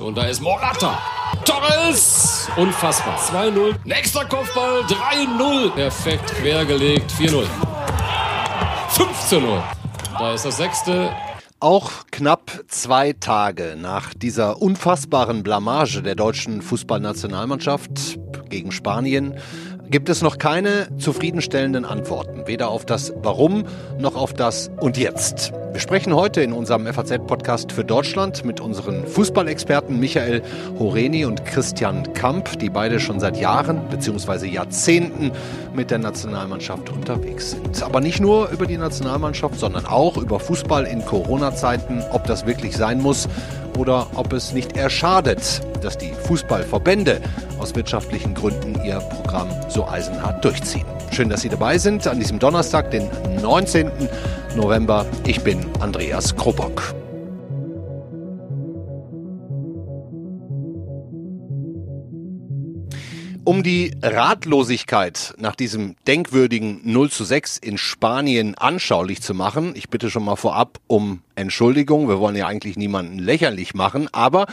Und da ist Morata. Torres! Unfassbar. 2-0. Nächster Kopfball. 3-0. Perfekt quergelegt. 4-0. 5-0. Da ist das sechste. Auch knapp zwei Tage nach dieser unfassbaren Blamage der deutschen Fußballnationalmannschaft gegen Spanien gibt es noch keine zufriedenstellenden Antworten, weder auf das Warum noch auf das Und jetzt. Wir sprechen heute in unserem FAZ-Podcast für Deutschland mit unseren Fußballexperten Michael Horeni und Christian Kamp, die beide schon seit Jahren bzw. Jahrzehnten mit der Nationalmannschaft unterwegs sind. Aber nicht nur über die Nationalmannschaft, sondern auch über Fußball in Corona-Zeiten, ob das wirklich sein muss oder ob es nicht eher schadet, dass die Fußballverbände aus wirtschaftlichen Gründen ihr Programm so eisenhart durchziehen. Schön, dass Sie dabei sind an diesem Donnerstag, den 19. November. Ich bin Andreas Krobock. Um die Ratlosigkeit nach diesem denkwürdigen 0 zu 6 in Spanien anschaulich zu machen, ich bitte schon mal vorab um Entschuldigung, wir wollen ja eigentlich niemanden lächerlich machen, aber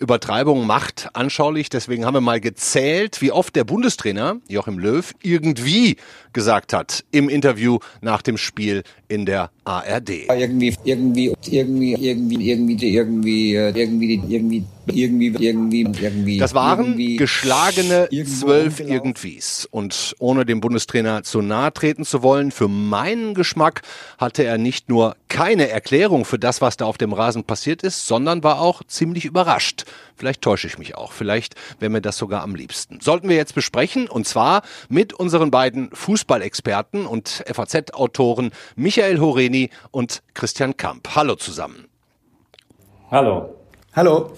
Übertreibung macht anschaulich. Deswegen haben wir mal gezählt, wie oft der Bundestrainer Joachim Löw irgendwie gesagt hat im Interview nach dem Spiel in der ARD. Irgendwie, irgendwie, irgendwie, irgendwie, irgendwie, irgendwie, irgendwie, irgendwie, irgendwie, irgendwie, irgendwie. Das waren irgendwie, geschlagene zwölf genau. Irgendwies. Und ohne dem Bundestrainer zu nahe treten zu wollen, für meinen Geschmack hatte er nicht nur keine Erklärung für das, was da auf dem Rasen passiert ist, sondern war auch ziemlich überrascht. Vielleicht täusche ich mich auch. Vielleicht wäre mir das sogar am liebsten. Sollten wir jetzt besprechen, und zwar mit unseren beiden Fußballexperten und FAZ-Autoren Michael Horeni und Christian Kamp. Hallo zusammen. Hallo. Hallo.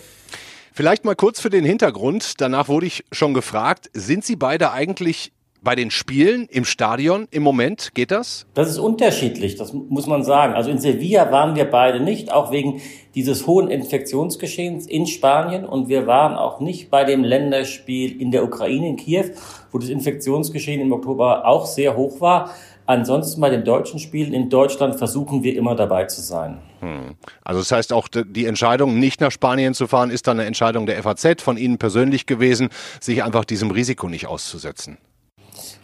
Vielleicht mal kurz für den Hintergrund. Danach wurde ich schon gefragt, sind Sie beide eigentlich bei den Spielen im Stadion im Moment? Geht das? Das ist unterschiedlich, das muss man sagen. Also in Sevilla waren wir beide nicht, auch wegen dieses hohen Infektionsgeschehens in Spanien. Und wir waren auch nicht bei dem Länderspiel in der Ukraine, in Kiew, wo das Infektionsgeschehen im Oktober auch sehr hoch war. Ansonsten bei den deutschen Spielen in Deutschland versuchen wir immer dabei zu sein. Hm. Also das heißt auch die Entscheidung, nicht nach Spanien zu fahren, ist dann eine Entscheidung der FAZ von Ihnen persönlich gewesen, sich einfach diesem Risiko nicht auszusetzen.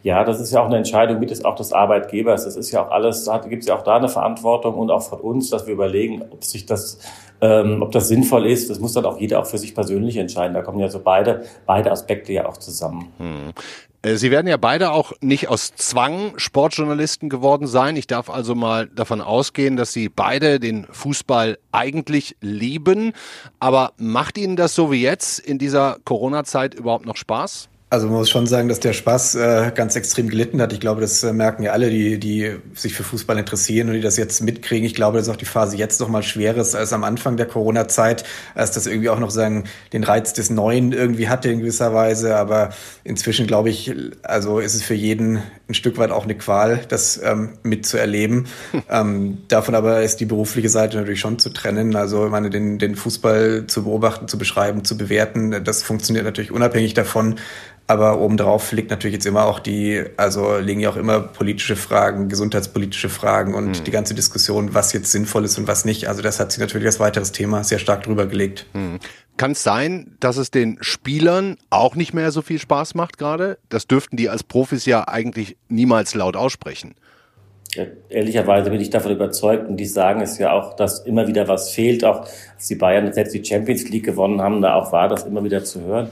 Ja, das ist ja auch eine Entscheidung mit des, auch des Arbeitgebers. Das ist ja auch alles, da gibt es ja auch da eine Verantwortung und auch von uns, dass wir überlegen, ob sich das, ähm, ob das sinnvoll ist. Das muss dann auch jeder auch für sich persönlich entscheiden. Da kommen ja so beide, beide Aspekte ja auch zusammen. Hm. Äh, Sie werden ja beide auch nicht aus Zwang Sportjournalisten geworden sein. Ich darf also mal davon ausgehen, dass Sie beide den Fußball eigentlich lieben. Aber macht Ihnen das so wie jetzt in dieser Corona-Zeit überhaupt noch Spaß? Also man muss schon sagen, dass der Spaß äh, ganz extrem gelitten hat. Ich glaube, das äh, merken ja alle, die, die sich für Fußball interessieren und die das jetzt mitkriegen. Ich glaube, dass auch die Phase jetzt noch mal schwerer ist als am Anfang der Corona-Zeit, als das irgendwie auch noch sagen den Reiz des Neuen irgendwie hatte in gewisser Weise. Aber inzwischen glaube ich, also ist es für jeden ein Stück weit auch eine Qual, das ähm, mitzuerleben. ähm, davon aber ist die berufliche Seite natürlich schon zu trennen. Also ich meine, den, den Fußball zu beobachten, zu beschreiben, zu bewerten, das funktioniert natürlich unabhängig davon, aber obendrauf liegt natürlich jetzt immer auch die, also liegen ja auch immer politische Fragen, gesundheitspolitische Fragen und mhm. die ganze Diskussion, was jetzt sinnvoll ist und was nicht. Also das hat sich natürlich als weiteres Thema sehr stark drüber gelegt. Mhm. Kann es sein, dass es den Spielern auch nicht mehr so viel Spaß macht gerade? Das dürften die als Profis ja eigentlich niemals laut aussprechen. Ja, ehrlicherweise bin ich davon überzeugt und die sagen es ja auch, dass immer wieder was fehlt. Auch als die Bayern selbst die Champions League gewonnen haben, da auch war das immer wieder zu hören.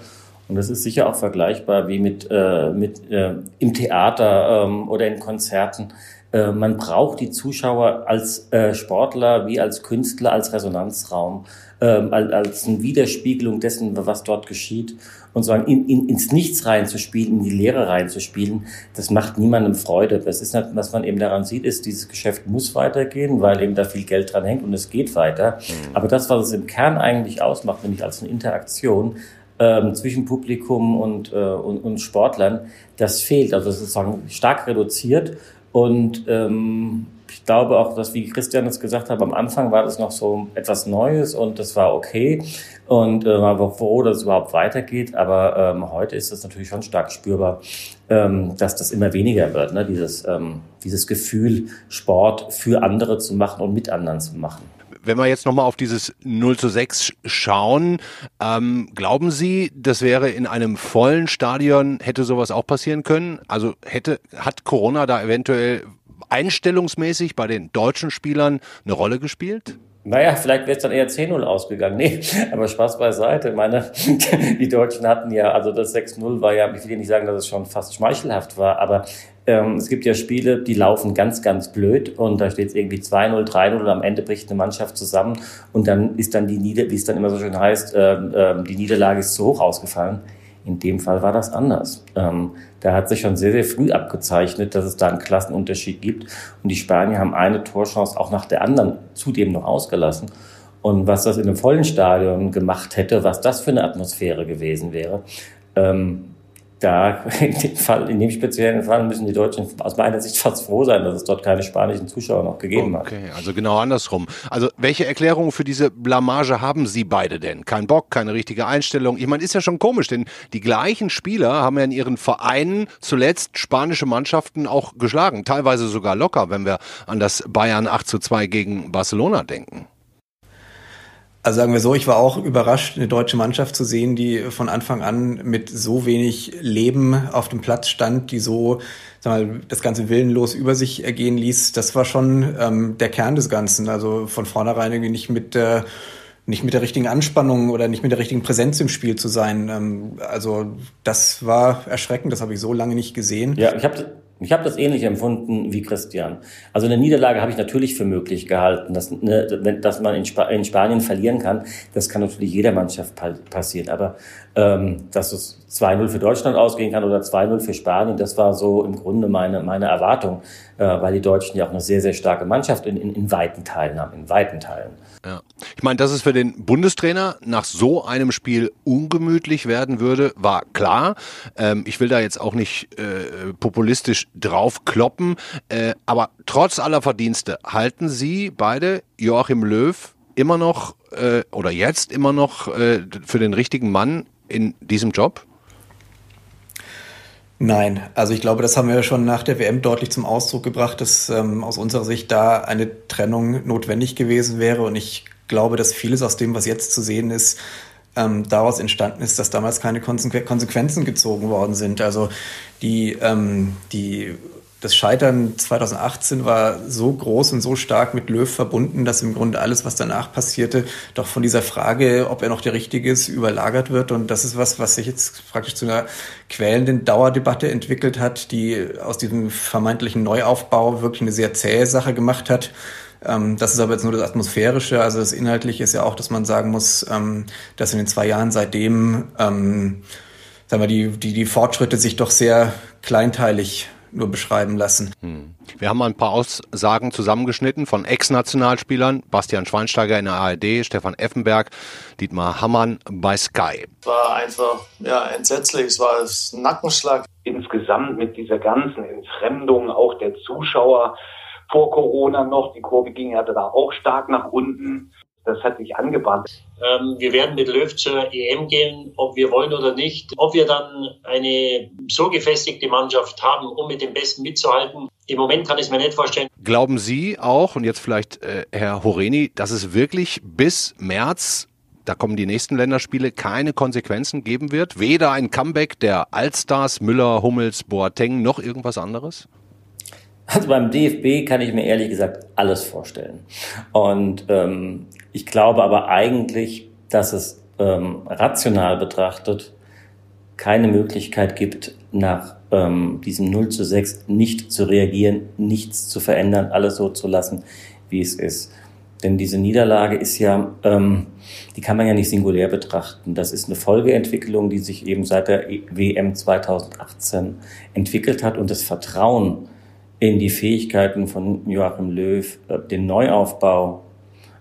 Und das ist sicher auch vergleichbar wie mit, äh, mit äh, im Theater ähm, oder in Konzerten. Äh, man braucht die Zuschauer als äh, Sportler wie als Künstler, als Resonanzraum, ähm, als, als eine Widerspiegelung dessen, was dort geschieht. Und so in, in, ins Nichts reinzuspielen, in die Leere reinzuspielen, das macht niemandem Freude. Das ist nicht, was man eben daran sieht, ist, dieses Geschäft muss weitergehen, weil eben da viel Geld dran hängt und es geht weiter. Mhm. Aber das, was es im Kern eigentlich ausmacht, nämlich als eine Interaktion, ähm, zwischen Publikum und, äh, und, und Sportlern, das fehlt. Also sozusagen stark reduziert. Und ähm, ich glaube auch, dass, wie Christian es gesagt hat, am Anfang war das noch so etwas Neues und das war okay. Und äh, war froh, dass es überhaupt weitergeht. Aber ähm, heute ist es natürlich schon stark spürbar, ähm, dass das immer weniger wird. Ne? Dieses, ähm, dieses Gefühl, Sport für andere zu machen und mit anderen zu machen. Wenn wir jetzt nochmal auf dieses 0 zu 6 schauen, ähm, glauben Sie, das wäre in einem vollen Stadion, hätte sowas auch passieren können? Also hätte, hat Corona da eventuell einstellungsmäßig bei den deutschen Spielern eine Rolle gespielt? Naja, vielleicht wäre es dann eher 10-0 ausgegangen. Nee, aber Spaß beiseite. Meine, die Deutschen hatten ja, also das 6-0 war ja, ich will ja nicht sagen, dass es schon fast schmeichelhaft war, aber ähm, es gibt ja Spiele, die laufen ganz, ganz blöd und da steht es irgendwie 2-0, 3-0 und am Ende bricht eine Mannschaft zusammen und dann ist dann die Nieder, wie es dann immer so schön heißt, ähm, ähm, die Niederlage ist zu hoch ausgefallen. In dem Fall war das anders. Ähm, da hat sich schon sehr, sehr früh abgezeichnet, dass es da einen Klassenunterschied gibt. Und die Spanier haben eine Torchance auch nach der anderen zudem noch ausgelassen. Und was das in einem vollen Stadion gemacht hätte, was das für eine Atmosphäre gewesen wäre, ähm, da in dem Fall, in dem speziellen Fall müssen die Deutschen aus meiner Sicht fast froh sein, dass es dort keine spanischen Zuschauer noch gegeben okay, hat. Okay, also genau andersrum. Also welche Erklärung für diese Blamage haben Sie beide denn? Kein Bock, keine richtige Einstellung. Ich meine, ist ja schon komisch, denn die gleichen Spieler haben ja in ihren Vereinen zuletzt spanische Mannschaften auch geschlagen, teilweise sogar locker, wenn wir an das Bayern 8 zu 2 gegen Barcelona denken. Also sagen wir so, ich war auch überrascht, eine deutsche Mannschaft zu sehen, die von Anfang an mit so wenig Leben auf dem Platz stand, die so sag mal, das Ganze willenlos über sich ergehen ließ. Das war schon ähm, der Kern des Ganzen. Also von vornherein irgendwie nicht mit der nicht mit der richtigen Anspannung oder nicht mit der richtigen Präsenz im Spiel zu sein. Ähm, also das war erschreckend, das habe ich so lange nicht gesehen. Ja, ich habe ich habe das ähnlich empfunden wie Christian. Also eine Niederlage habe ich natürlich für möglich gehalten, dass, ne, dass man in, Sp in, Spanien verlieren kann. Das kann natürlich jeder Mannschaft passieren. Aber ähm, dass es 2-0 für Deutschland ausgehen kann oder 2-0 für Spanien, das war so im Grunde meine, meine Erwartung, äh, weil die Deutschen ja auch eine sehr, sehr starke Mannschaft in, in, in weiten Teilen haben, in weiten Teilen. Ja. Ich meine, dass es für den Bundestrainer nach so einem Spiel ungemütlich werden würde, war klar. Ähm, ich will da jetzt auch nicht äh, populistisch draufkloppen, äh, aber trotz aller Verdienste halten Sie beide Joachim Löw immer noch äh, oder jetzt immer noch äh, für den richtigen Mann in diesem Job? Nein, also ich glaube, das haben wir schon nach der WM deutlich zum Ausdruck gebracht, dass ähm, aus unserer Sicht da eine Trennung notwendig gewesen wäre. Und ich glaube, dass vieles aus dem, was jetzt zu sehen ist, ähm, daraus entstanden ist, dass damals keine Konsequenzen gezogen worden sind. Also die, ähm, die das Scheitern 2018 war so groß und so stark mit Löw verbunden, dass im Grunde alles, was danach passierte, doch von dieser Frage, ob er noch der Richtige ist, überlagert wird. Und das ist was, was sich jetzt praktisch zu einer quälenden Dauerdebatte entwickelt hat, die aus diesem vermeintlichen Neuaufbau wirklich eine sehr zähe Sache gemacht hat. Ähm, das ist aber jetzt nur das Atmosphärische. Also das Inhaltliche ist ja auch, dass man sagen muss, ähm, dass in den zwei Jahren seitdem ähm, sagen wir, die, die, die Fortschritte sich doch sehr kleinteilig nur beschreiben lassen. Hm. Wir haben mal ein paar Aussagen zusammengeschnitten von Ex-Nationalspielern, Bastian Schweinsteiger in der ARD, Stefan Effenberg, Dietmar Hammann bei Sky. Es war einfach ja, entsetzlich, es war ein Nackenschlag. Insgesamt mit dieser ganzen Entfremdung auch der Zuschauer vor Corona noch, die Kurve ging ja da auch stark nach unten das hat sich angebahnt. Ähm, wir werden mit Löw zur EM gehen, ob wir wollen oder nicht. Ob wir dann eine so gefestigte Mannschaft haben, um mit dem Besten mitzuhalten, im Moment kann ich es mir nicht vorstellen. Glauben Sie auch, und jetzt vielleicht äh, Herr Horeni, dass es wirklich bis März da kommen die nächsten Länderspiele, keine Konsequenzen geben wird? Weder ein Comeback der Allstars, Müller, Hummels, Boateng, noch irgendwas anderes? Also beim DFB kann ich mir ehrlich gesagt alles vorstellen. Und ähm, ich glaube aber eigentlich, dass es ähm, rational betrachtet keine Möglichkeit gibt, nach ähm, diesem 0 zu 6 nicht zu reagieren, nichts zu verändern, alles so zu lassen, wie es ist. Denn diese Niederlage ist ja, ähm, die kann man ja nicht singulär betrachten. Das ist eine Folgeentwicklung, die sich eben seit der WM 2018 entwickelt hat und das Vertrauen in die Fähigkeiten von Joachim Löw, äh, den Neuaufbau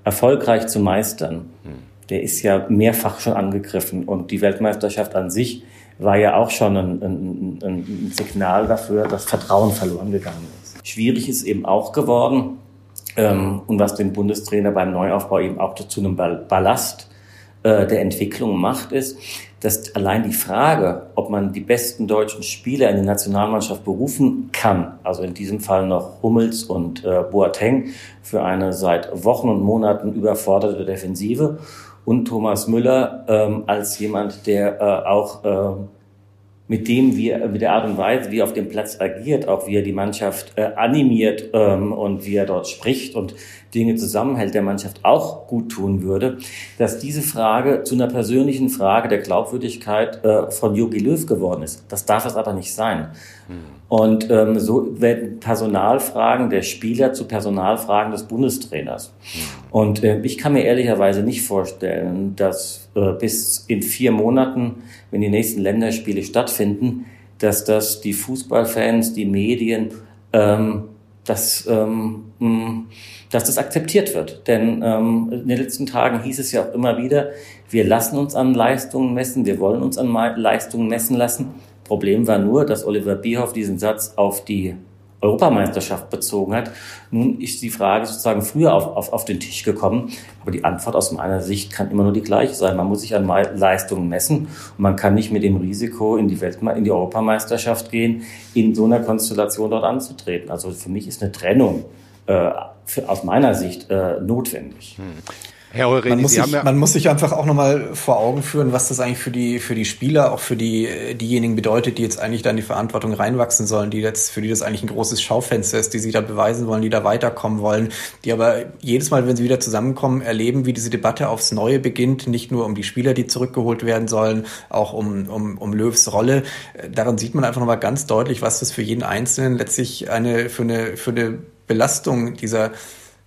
erfolgreich zu meistern. Hm. Der ist ja mehrfach schon angegriffen und die Weltmeisterschaft an sich war ja auch schon ein, ein, ein Signal dafür, dass Vertrauen verloren gegangen ist. Schwierig ist eben auch geworden ähm, und was den Bundestrainer beim Neuaufbau eben auch zu einem Ballast äh, der Entwicklung macht, ist, dass allein die Frage, ob man die besten deutschen Spieler in die Nationalmannschaft berufen kann, also in diesem Fall noch Hummels und äh, Boateng für eine seit Wochen und Monaten überforderte Defensive und Thomas Müller ähm, als jemand, der äh, auch äh, mit dem, wie er, mit der Art und Weise, wie er auf dem Platz agiert, auch wie er die Mannschaft äh, animiert ähm, und wie er dort spricht und Dinge zusammenhält, der Mannschaft auch gut tun würde, dass diese Frage zu einer persönlichen Frage der Glaubwürdigkeit äh, von Jogi Löw geworden ist. Das darf es aber nicht sein. Und ähm, so werden Personalfragen der Spieler zu Personalfragen des Bundestrainers. Und äh, ich kann mir ehrlicherweise nicht vorstellen, dass äh, bis in vier Monaten, wenn die nächsten Länderspiele stattfinden, dass das die Fußballfans, die Medien, ähm, dass ähm, dass das akzeptiert wird. Denn ähm, in den letzten Tagen hieß es ja auch immer wieder, wir lassen uns an Leistungen messen, wir wollen uns an Leistungen messen lassen. Problem war nur, dass Oliver Bierhoff diesen Satz auf die Europameisterschaft bezogen hat. Nun ist die Frage sozusagen früher auf, auf, auf den Tisch gekommen, aber die Antwort aus meiner Sicht kann immer nur die gleiche sein. Man muss sich an Leistungen messen und man kann nicht mit dem Risiko in die, Weltme in die Europameisterschaft gehen, in so einer Konstellation dort anzutreten. Also für mich ist eine Trennung äh, für, aus meiner Sicht äh, notwendig. Hm. Herr Eureni, man, muss sich, ja man muss sich einfach auch nochmal vor Augen führen, was das eigentlich für die, für die Spieler, auch für die, diejenigen bedeutet, die jetzt eigentlich da in die Verantwortung reinwachsen sollen, die jetzt, für die das eigentlich ein großes Schaufenster ist, die sich da beweisen wollen, die da weiterkommen wollen, die aber jedes Mal, wenn sie wieder zusammenkommen, erleben, wie diese Debatte aufs Neue beginnt, nicht nur um die Spieler, die zurückgeholt werden sollen, auch um, um, um Löws Rolle. Daran sieht man einfach nochmal ganz deutlich, was das für jeden Einzelnen letztlich eine, für eine, für eine Belastung dieser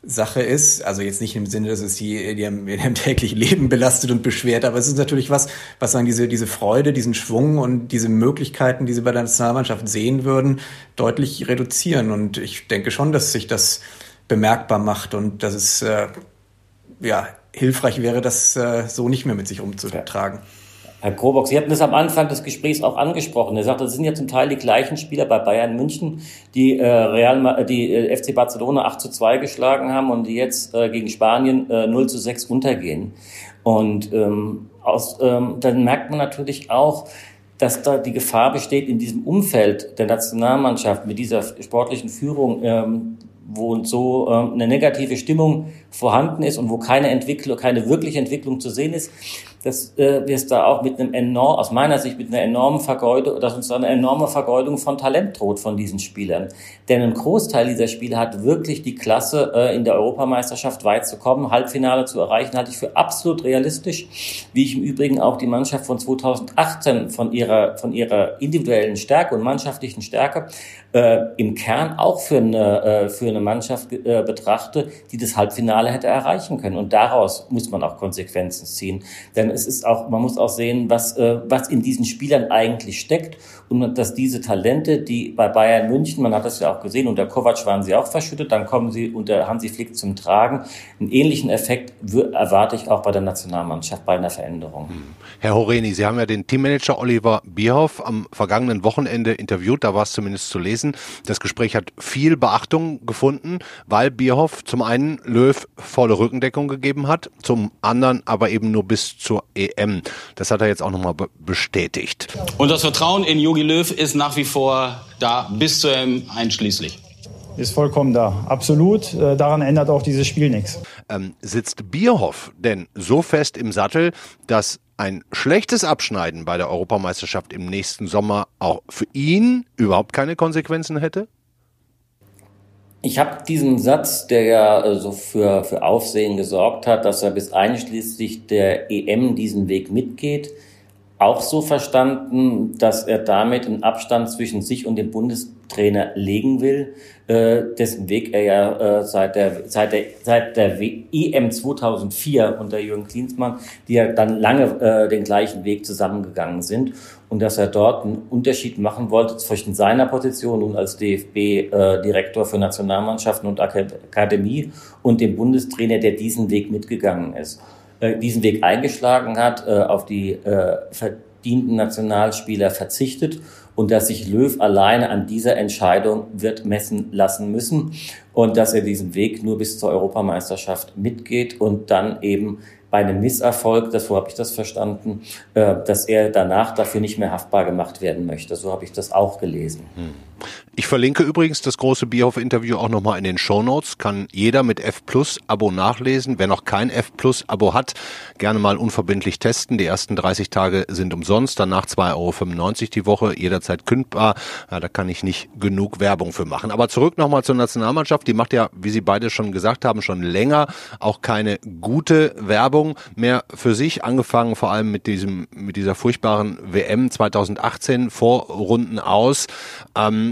Sache ist, also jetzt nicht im Sinne, dass es die, die in ihrem täglichen Leben belastet und beschwert, aber es ist natürlich was, was sagen diese, diese Freude, diesen Schwung und diese Möglichkeiten, die sie bei der Nationalmannschaft sehen würden, deutlich reduzieren. Und ich denke schon, dass sich das bemerkbar macht und dass es äh, ja hilfreich wäre, das äh, so nicht mehr mit sich umzutragen. Ja. Herr Krobock, Sie hatten das am Anfang des Gesprächs auch angesprochen. Er sagte, das sind ja zum Teil die gleichen Spieler bei Bayern München, die äh, Real, die äh, FC Barcelona 8 zu 2 geschlagen haben und die jetzt äh, gegen Spanien äh, 0 zu 6 untergehen. Und ähm, aus, ähm, dann merkt man natürlich auch, dass da die Gefahr besteht, in diesem Umfeld der Nationalmannschaft mit dieser sportlichen Führung ähm, wo so ähm, eine negative Stimmung vorhanden ist und wo keine Entwicklung, keine wirkliche Entwicklung zu sehen ist, dass äh, wir es da auch mit einem enorm, aus meiner Sicht mit einer enormen Vergeudung, dass uns da eine enorme Vergeudung von Talent droht von diesen Spielern. Denn ein Großteil dieser Spieler hat wirklich die Klasse, äh, in der Europameisterschaft weit zu kommen, Halbfinale zu erreichen, halte ich für absolut realistisch. Wie ich im Übrigen auch die Mannschaft von 2018 von ihrer, von ihrer individuellen Stärke und mannschaftlichen Stärke äh, im Kern auch für eine, äh, für eine Mannschaft äh, betrachte, die das Halbfinale hätte erreichen können. Und daraus muss man auch Konsequenzen ziehen. Denn es ist auch, man muss auch sehen, was, äh, was in diesen Spielern eigentlich steckt und dass diese Talente, die bei Bayern München, man hat das ja auch gesehen, unter Kovac waren sie auch verschüttet, dann kommen sie unter Hansi Flick zum Tragen. Einen ähnlichen Effekt erwarte ich auch bei der Nationalmannschaft bei einer Veränderung. Hm. Herr Horeni, Sie haben ja den Teammanager Oliver Bierhoff am vergangenen Wochenende interviewt, da war es zumindest zu lesen. Das Gespräch hat viel Beachtung gefunden, weil Bierhoff zum einen Löw volle Rückendeckung gegeben hat, zum anderen aber eben nur bis zur EM. Das hat er jetzt auch nochmal bestätigt. Und das Vertrauen in Jogi Löw ist nach wie vor da, bis zur EM einschließlich ist vollkommen da. Absolut. Äh, daran ändert auch dieses Spiel nichts. Ähm, sitzt Bierhoff denn so fest im Sattel, dass ein schlechtes Abschneiden bei der Europameisterschaft im nächsten Sommer auch für ihn überhaupt keine Konsequenzen hätte? Ich habe diesen Satz, der ja äh, so für, für Aufsehen gesorgt hat, dass er bis einschließlich der EM diesen Weg mitgeht, auch so verstanden, dass er damit einen Abstand zwischen sich und dem Bundestrainer legen will, äh, dessen Weg er ja äh, seit der seit der seit der EM 2004 unter Jürgen Klinsmann, die ja dann lange äh, den gleichen Weg zusammengegangen sind. Und dass er dort einen Unterschied machen wollte zwischen seiner Position nun als DFB-Direktor für Nationalmannschaften und Akademie und dem Bundestrainer, der diesen Weg mitgegangen ist, äh, diesen Weg eingeschlagen hat, äh, auf die äh, verdienten Nationalspieler verzichtet und dass sich Löw alleine an dieser Entscheidung wird messen lassen müssen und dass er diesen Weg nur bis zur Europameisterschaft mitgeht und dann eben bei einem Misserfolg, das, so habe ich das verstanden, äh, dass er danach dafür nicht mehr haftbar gemacht werden möchte. So habe ich das auch gelesen. Hm. Ich verlinke übrigens das große Bierhoff-Interview auch nochmal in den Show Notes. Kann jeder mit F Plus Abo nachlesen. Wer noch kein F Plus Abo hat, gerne mal unverbindlich testen. Die ersten 30 Tage sind umsonst, danach 2,95 Euro die Woche, jederzeit kündbar. Ja, da kann ich nicht genug Werbung für machen. Aber zurück nochmal zur Nationalmannschaft. Die macht ja, wie Sie beide schon gesagt haben, schon länger auch keine gute Werbung mehr für sich. Angefangen vor allem mit diesem, mit dieser furchtbaren WM 2018 Vorrunden aus. Ähm,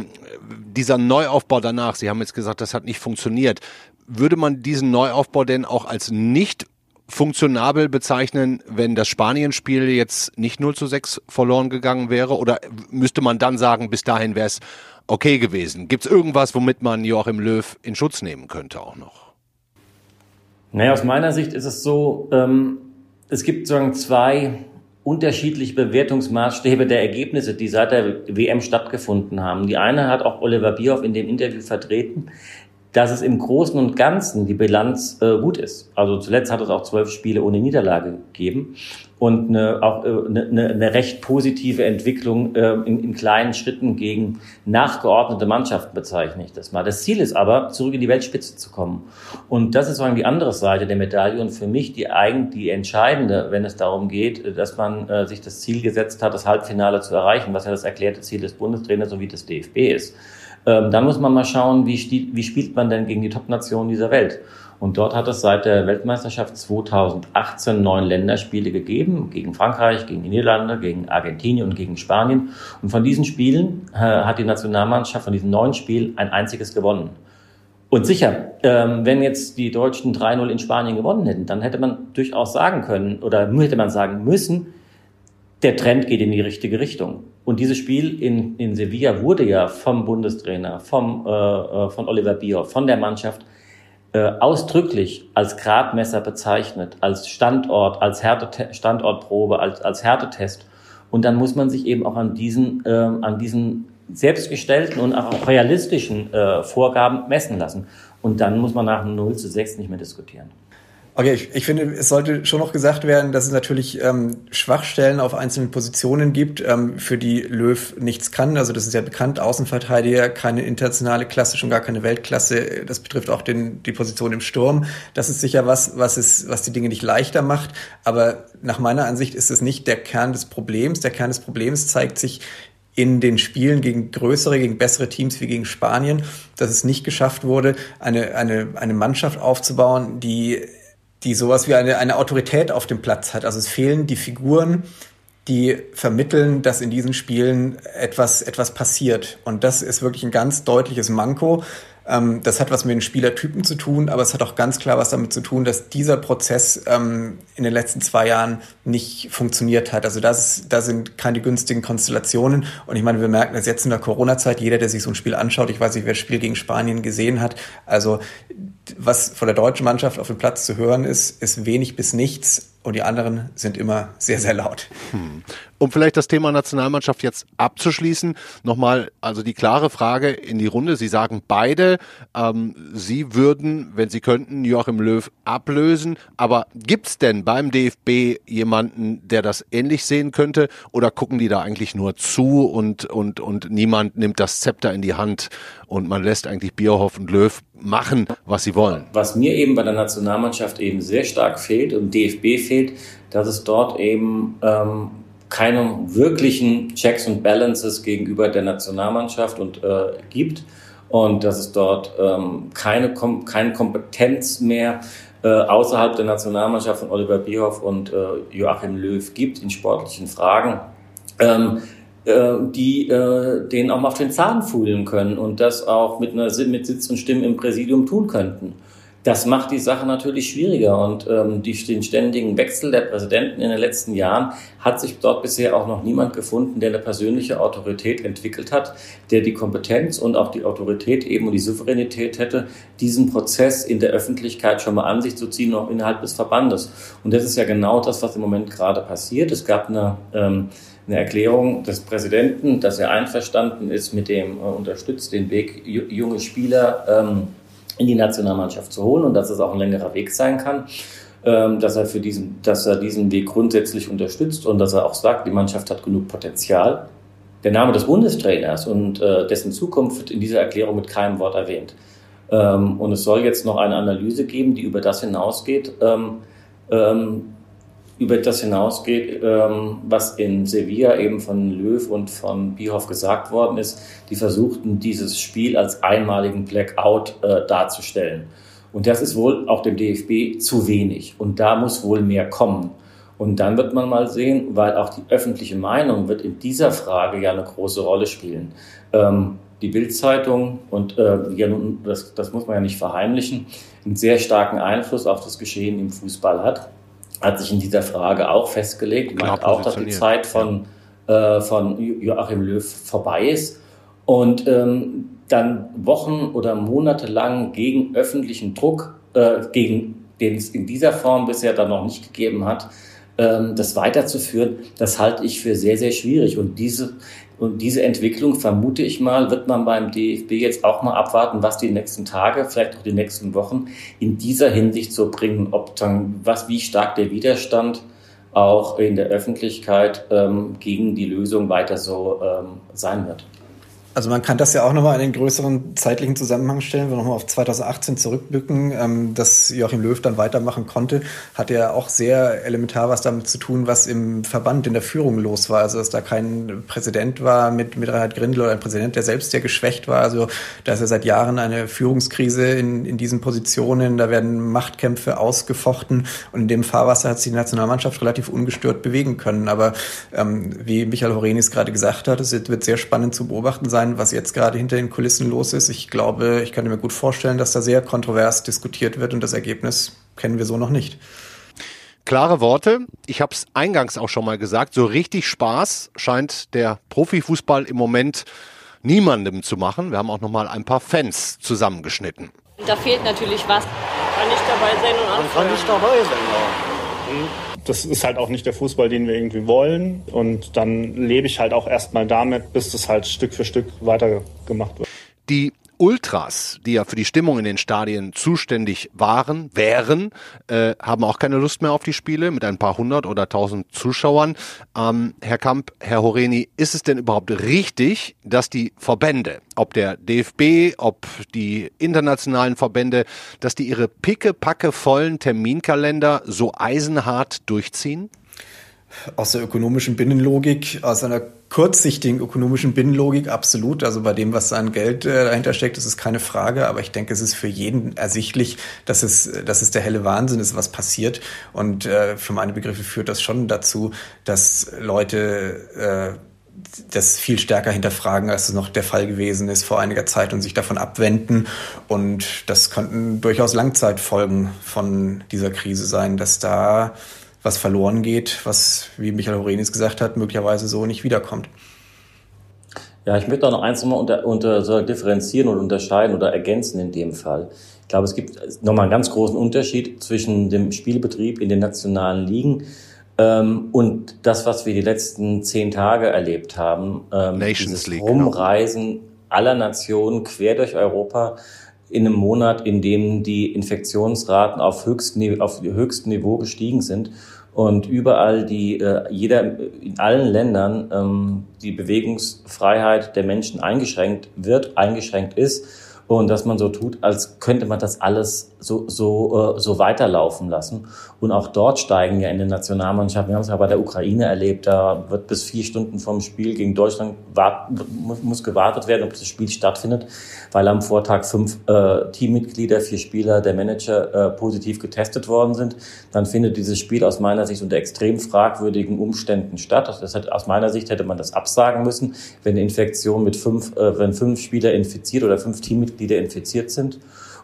dieser Neuaufbau danach, Sie haben jetzt gesagt, das hat nicht funktioniert. Würde man diesen Neuaufbau denn auch als nicht funktionabel bezeichnen, wenn das Spanien-Spiel jetzt nicht 0 zu 6 verloren gegangen wäre? Oder müsste man dann sagen, bis dahin wäre es okay gewesen? Gibt es irgendwas, womit man Joachim Löw in Schutz nehmen könnte auch noch? Naja, aus meiner Sicht ist es so, ähm, es gibt sozusagen zwei unterschiedliche Bewertungsmaßstäbe der Ergebnisse, die seit der WM stattgefunden haben. Die eine hat auch Oliver Bierhoff in dem Interview vertreten, dass es im Großen und Ganzen die Bilanz äh, gut ist. Also zuletzt hat es auch zwölf Spiele ohne Niederlage gegeben und eine, auch äh, eine, eine recht positive Entwicklung äh, in, in kleinen Schritten gegen nachgeordnete Mannschaften bezeichne ich das mal. Das Ziel ist aber, zurück in die Weltspitze zu kommen. Und das ist sozusagen die andere Seite der Medaille und für mich die eigentlich die entscheidende, wenn es darum geht, dass man äh, sich das Ziel gesetzt hat, das Halbfinale zu erreichen, was ja das erklärte Ziel des Bundestrainers sowie des DFB ist. Ähm, dann muss man mal schauen, wie, wie spielt man denn gegen die Top-Nationen dieser Welt. Und dort hat es seit der Weltmeisterschaft 2018 neun Länderspiele gegeben, gegen Frankreich, gegen die Niederlande, gegen Argentinien und gegen Spanien. Und von diesen Spielen äh, hat die Nationalmannschaft von diesen neun Spielen ein einziges gewonnen. Und sicher, ähm, wenn jetzt die Deutschen 3-0 in Spanien gewonnen hätten, dann hätte man durchaus sagen können oder hätte man sagen müssen, der Trend geht in die richtige Richtung. Und dieses Spiel in, in Sevilla wurde ja vom Bundestrainer, vom, äh, äh von Oliver Bierhoff, von der Mannschaft ausdrücklich als Gradmesser bezeichnet, als Standort, als Härte Standortprobe, als, als Härtetest. Und dann muss man sich eben auch an diesen, äh, an diesen selbstgestellten und auch realistischen äh, Vorgaben messen lassen. Und dann muss man nach 0 zu 6 nicht mehr diskutieren. Okay, ich, ich finde, es sollte schon noch gesagt werden, dass es natürlich ähm, Schwachstellen auf einzelnen Positionen gibt, ähm, für die Löw nichts kann. Also das ist ja bekannt, Außenverteidiger, keine internationale Klasse, schon gar keine Weltklasse. Das betrifft auch den, die Position im Sturm. Das ist sicher was, was, es, was die Dinge nicht leichter macht. Aber nach meiner Ansicht ist es nicht der Kern des Problems. Der Kern des Problems zeigt sich in den Spielen gegen größere, gegen bessere Teams wie gegen Spanien, dass es nicht geschafft wurde, eine, eine, eine Mannschaft aufzubauen, die die sowas wie eine, eine Autorität auf dem Platz hat. Also es fehlen die Figuren, die vermitteln, dass in diesen Spielen etwas, etwas passiert. Und das ist wirklich ein ganz deutliches Manko. Ähm, das hat was mit den Spielertypen zu tun, aber es hat auch ganz klar was damit zu tun, dass dieser Prozess ähm, in den letzten zwei Jahren nicht funktioniert hat. Also das, da sind keine günstigen Konstellationen. Und ich meine, wir merken das jetzt in der Corona-Zeit, jeder, der sich so ein Spiel anschaut, ich weiß nicht, wer das Spiel gegen Spanien gesehen hat, also was von der deutschen Mannschaft auf dem Platz zu hören ist, ist wenig bis nichts und die anderen sind immer sehr, sehr laut. Hm. Um vielleicht das Thema Nationalmannschaft jetzt abzuschließen, nochmal also die klare Frage in die Runde. Sie sagen beide, ähm, Sie würden, wenn Sie könnten, Joachim Löw ablösen. Aber gibt's denn beim DFB jemanden, der das ähnlich sehen könnte? Oder gucken die da eigentlich nur zu und, und, und niemand nimmt das Zepter in die Hand und man lässt eigentlich Bierhoff und Löw machen, was sie wollen? Was mir eben bei der Nationalmannschaft eben sehr stark fehlt und DFB fehlt, dass es dort eben ähm, keine wirklichen Checks und Balances gegenüber der Nationalmannschaft und äh, gibt und dass es dort ähm, keine, Kom keine Kompetenz mehr äh, außerhalb der Nationalmannschaft von Oliver Bierhoff und äh, Joachim Löw gibt in sportlichen Fragen, ähm, äh, die äh, denen auch mal auf den Zahn fühlen können und das auch mit, einer, mit Sitz und Stimmen im Präsidium tun könnten. Das macht die Sache natürlich schwieriger und ähm, die, den ständigen Wechsel der Präsidenten in den letzten Jahren hat sich dort bisher auch noch niemand gefunden, der eine persönliche Autorität entwickelt hat, der die Kompetenz und auch die Autorität eben und die Souveränität hätte, diesen Prozess in der Öffentlichkeit schon mal an sich zu ziehen, auch innerhalb des Verbandes. Und das ist ja genau das, was im Moment gerade passiert. Es gab eine ähm, eine Erklärung des Präsidenten, dass er einverstanden ist mit dem, äh, unterstützt den Weg, junge Spieler ähm, in die Nationalmannschaft zu holen und dass es auch ein längerer Weg sein kann. ähm, dass er für diesen, dass er diesen Weg grundsätzlich unterstützt und dass er auch sagt, die Mannschaft hat genug Potenzial. Der Name des Bundestrainers und äh, dessen Zukunft wird in dieser Erklärung mit keinem Wort erwähnt. Ähm, und es soll jetzt noch eine Analyse geben, die über das hinausgeht, ähm, ähm, über das hinausgeht, ähm, was in Sevilla eben von Löw und von Bierhoff gesagt worden ist. Die versuchten, dieses Spiel als einmaligen Blackout äh, darzustellen. Und das ist wohl auch dem DFB zu wenig. Und da muss wohl mehr kommen. Und dann wird man mal sehen, weil auch die öffentliche Meinung wird in dieser Frage ja eine große Rolle spielen. Ähm, die Bildzeitung und äh, ja nun, das, das muss man ja nicht verheimlichen, einen sehr starken Einfluss auf das Geschehen im Fußball hat hat sich in dieser Frage auch festgelegt, meint auch, dass die Zeit von, äh, von Joachim Löw vorbei ist und ähm, dann Wochen oder Monate lang gegen öffentlichen Druck, äh, gegen den es in dieser Form bisher dann noch nicht gegeben hat, ähm, das weiterzuführen, das halte ich für sehr, sehr schwierig. Und diese, und diese Entwicklung, vermute ich mal, wird man beim DFB jetzt auch mal abwarten, was die nächsten Tage, vielleicht auch die nächsten Wochen in dieser Hinsicht so bringen, ob dann, was, wie stark der Widerstand auch in der Öffentlichkeit ähm, gegen die Lösung weiter so ähm, sein wird. Also man kann das ja auch nochmal in den größeren zeitlichen Zusammenhang stellen, wenn wir nochmal auf 2018 zurückblicken, ähm, dass Joachim Löw dann weitermachen konnte, hat ja auch sehr elementar was damit zu tun, was im Verband, in der Führung los war. Also dass da kein Präsident war mit, mit Reinhard Grindel oder ein Präsident, der selbst ja geschwächt war. Also da ist ja seit Jahren eine Führungskrise in, in diesen Positionen, da werden Machtkämpfe ausgefochten und in dem Fahrwasser hat sich die Nationalmannschaft relativ ungestört bewegen können. Aber ähm, wie Michael Horenis gerade gesagt hat, es wird sehr spannend zu beobachten sein, sein, was jetzt gerade hinter den Kulissen los ist. Ich glaube, ich kann mir gut vorstellen, dass da sehr kontrovers diskutiert wird und das Ergebnis kennen wir so noch nicht. Klare Worte. Ich habe es eingangs auch schon mal gesagt. So richtig Spaß scheint der Profifußball im Moment niemandem zu machen. Wir haben auch noch mal ein paar Fans zusammengeschnitten. Da fehlt natürlich was. Kann nicht dabei sein und anfangen. Man kann nicht dabei sein, ja. Mhm das ist halt auch nicht der Fußball, den wir irgendwie wollen. Und dann lebe ich halt auch erstmal damit, bis das halt Stück für Stück weitergemacht wird. Die Ultras, die ja für die Stimmung in den Stadien zuständig waren, wären, äh, haben auch keine Lust mehr auf die Spiele mit ein paar hundert oder tausend Zuschauern. Ähm, Herr Kamp, Herr Horeni, ist es denn überhaupt richtig, dass die Verbände, ob der DFB, ob die internationalen Verbände, dass die ihre picke-packe vollen Terminkalender so eisenhart durchziehen? Aus der ökonomischen Binnenlogik, aus einer kurzsichtigen ökonomischen Binnenlogik absolut. Also bei dem, was an Geld äh, dahinter steckt, ist es keine Frage. Aber ich denke, es ist für jeden ersichtlich, dass es, dass es der helle Wahnsinn ist, was passiert. Und äh, für meine Begriffe führt das schon dazu, dass Leute äh, das viel stärker hinterfragen, als es noch der Fall gewesen ist vor einiger Zeit und sich davon abwenden. Und das könnten durchaus Langzeitfolgen von dieser Krise sein, dass da was verloren geht, was, wie Michael Horenis gesagt hat, möglicherweise so nicht wiederkommt. Ja, ich möchte auch noch eins nochmal unter, unter so differenzieren und unterscheiden oder ergänzen in dem Fall. Ich glaube, es gibt nochmal einen ganz großen Unterschied zwischen dem Spielbetrieb in den nationalen Ligen ähm, und das, was wir die letzten zehn Tage erlebt haben. Ähm, Nations League. Genau. Rumreisen genau. aller Nationen quer durch Europa in einem Monat, in dem die Infektionsraten auf höchstem, auf höchstem Niveau gestiegen sind und überall die äh, jeder in allen Ländern ähm, die Bewegungsfreiheit der Menschen eingeschränkt wird, eingeschränkt ist und dass man so tut, als könnte man das alles so, so, äh, so weiterlaufen lassen. Und auch dort steigen ja in den Nationalmannschaften, wir haben es ja bei der Ukraine erlebt, da wird bis vier Stunden vom Spiel gegen Deutschland wart, muss gewartet werden, ob das Spiel stattfindet, weil am Vortag fünf äh, Teammitglieder, vier Spieler, der Manager äh, positiv getestet worden sind. Dann findet dieses Spiel aus meiner Sicht unter extrem fragwürdigen Umständen statt. Das hat, aus meiner Sicht hätte man das absagen müssen, wenn eine Infektion mit fünf, äh, wenn fünf Spieler infiziert oder fünf Teammitglieder infiziert sind.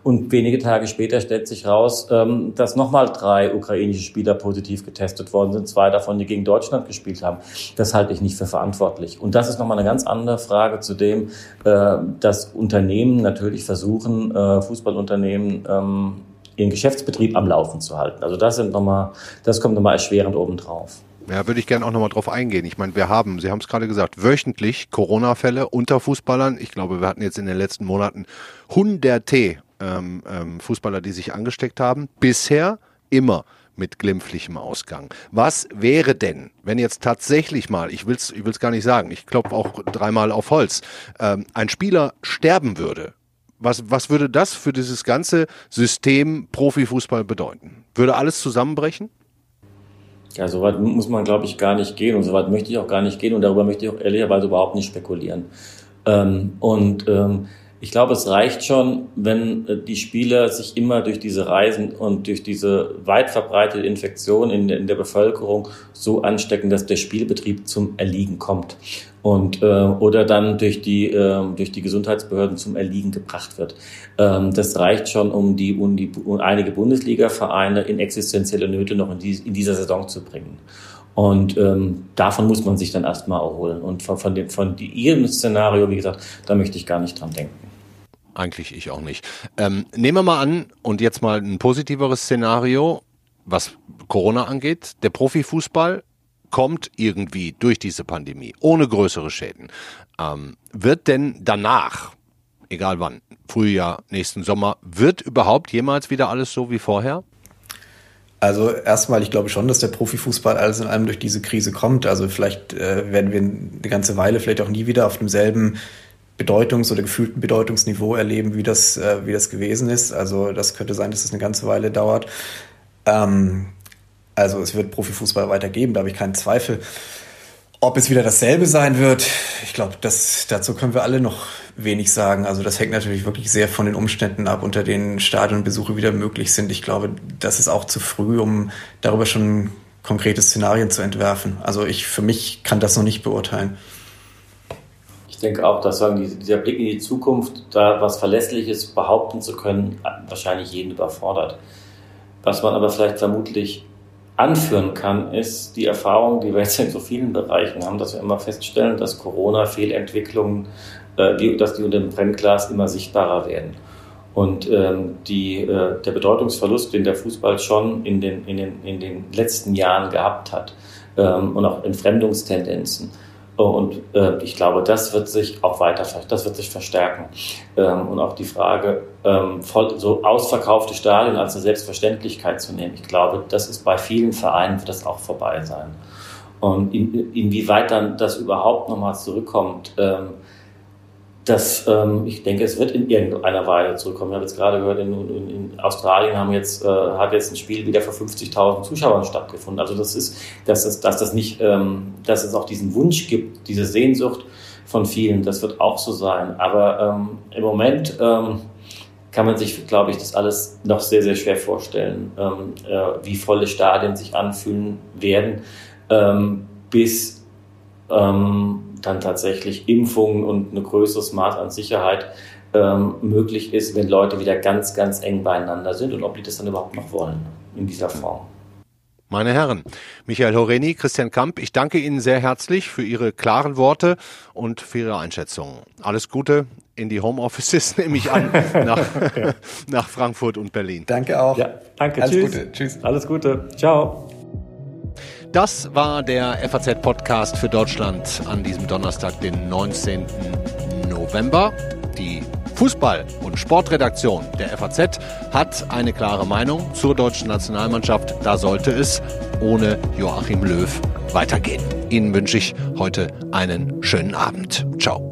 Und wenige Tage später stellt sich raus, ähm, dass nochmal drei ukrainische Spieler positiv getestet worden sind, zwei davon, die gegen Deutschland gespielt haben. Das halte ich nicht für verantwortlich. Und das ist nochmal eine ganz andere Frage zu dem, äh, dass Unternehmen natürlich versuchen, äh, Fußballunternehmen, ähm, ihren Geschäftsbetrieb am Laufen zu halten. Also das sind nochmal, das kommt nochmal erschwerend obendrauf. Ja, würde ich gerne auch nochmal drauf eingehen. Ich meine, wir haben, Sie haben es gerade gesagt, wöchentlich Corona-Fälle unter Fußballern. Ich glaube, wir hatten jetzt in den letzten Monaten hunderte ähm, ähm, Fußballer, die sich angesteckt haben. Bisher immer mit glimpflichem Ausgang. Was wäre denn, wenn jetzt tatsächlich mal, ich will es ich will's gar nicht sagen, ich klopfe auch dreimal auf Holz, ähm, ein Spieler sterben würde? Was, was würde das für dieses ganze System Profifußball bedeuten? Würde alles zusammenbrechen? Ja, so weit muss man, glaube ich, gar nicht gehen und so weit möchte ich auch gar nicht gehen und darüber möchte ich auch ehrlicherweise überhaupt nicht spekulieren. Ähm, und ähm, ich glaube, es reicht schon, wenn äh, die Spieler sich immer durch diese Reisen und durch diese weit verbreitete Infektion in, in der Bevölkerung so anstecken, dass der Spielbetrieb zum Erliegen kommt und äh, oder dann durch die äh, durch die Gesundheitsbehörden zum Erliegen gebracht wird. Ähm, das reicht schon, um die, um die um einige Bundesliga-Vereine in existenzielle Nöte noch in, die, in dieser Saison zu bringen. Und ähm, davon muss man sich dann erstmal erholen. Und von, von dem von ihrem Szenario, wie gesagt, da möchte ich gar nicht dran denken. Eigentlich ich auch nicht. Ähm, nehmen wir mal an, und jetzt mal ein positiveres Szenario, was Corona angeht. Der Profifußball kommt irgendwie durch diese Pandemie, ohne größere Schäden. Ähm, wird denn danach, egal wann, Frühjahr, nächsten Sommer, wird überhaupt jemals wieder alles so wie vorher? Also erstmal, ich glaube schon, dass der Profifußball alles in allem durch diese Krise kommt. Also vielleicht äh, werden wir eine ganze Weile vielleicht auch nie wieder auf demselben Bedeutungs- oder gefühlten Bedeutungsniveau erleben, wie das, äh, wie das gewesen ist. Also das könnte sein, dass das eine ganze Weile dauert. Ähm, also es wird Profifußball weitergeben, da habe ich keinen Zweifel. Ob es wieder dasselbe sein wird, ich glaube, dazu können wir alle noch wenig sagen. Also das hängt natürlich wirklich sehr von den Umständen ab, unter denen Stadionbesuche wieder möglich sind. Ich glaube, das ist auch zu früh, um darüber schon konkrete Szenarien zu entwerfen. Also ich für mich kann das noch nicht beurteilen denke auch, dass sagen, dieser Blick in die Zukunft, da was Verlässliches behaupten zu können, wahrscheinlich jeden überfordert. Was man aber vielleicht vermutlich anführen kann, ist die Erfahrung, die wir jetzt in so vielen Bereichen haben, dass wir immer feststellen, dass Corona-Fehlentwicklungen, äh, dass die unter dem Brennglas immer sichtbarer werden. Und ähm, die, äh, der Bedeutungsverlust, den der Fußball schon in den, in den, in den letzten Jahren gehabt hat ähm, und auch Entfremdungstendenzen, und äh, ich glaube, das wird sich auch weiter, das wird sich verstärken. Ähm, und auch die Frage, ähm, voll, so ausverkaufte Stadien als eine Selbstverständlichkeit zu nehmen. Ich glaube, das ist bei vielen Vereinen wird das auch vorbei sein. Und in, inwieweit dann das überhaupt nochmal zurückkommt, ähm, das, ähm, ich denke, es wird in irgendeiner Weise zurückkommen. Ich habe jetzt gerade gehört, in, in, in Australien haben jetzt, äh, hat jetzt ein Spiel wieder vor 50.000 Zuschauern stattgefunden. Also das ist, dass es, dass das nicht, ähm, dass es auch diesen Wunsch gibt, diese Sehnsucht von vielen, das wird auch so sein. Aber ähm, im Moment ähm, kann man sich, glaube ich, das alles noch sehr, sehr schwer vorstellen, ähm, äh, wie volle Stadien sich anfühlen werden, ähm, bis ähm, dann tatsächlich Impfungen und ein größeres Maß an Sicherheit ähm, möglich ist, wenn Leute wieder ganz, ganz eng beieinander sind und ob die das dann überhaupt noch wollen in dieser Form. Meine Herren, Michael Horeni, Christian Kamp, ich danke Ihnen sehr herzlich für Ihre klaren Worte und für Ihre Einschätzungen. Alles Gute in die Homeoffices, nehme ich an, nach, ja. nach Frankfurt und Berlin. Danke auch. Ja, danke. Alles Tschüss. Gute. Tschüss. Alles Gute. Ciao. Das war der FAZ-Podcast für Deutschland an diesem Donnerstag, den 19. November. Die Fußball- und Sportredaktion der FAZ hat eine klare Meinung zur deutschen Nationalmannschaft. Da sollte es ohne Joachim Löw weitergehen. Ihnen wünsche ich heute einen schönen Abend. Ciao.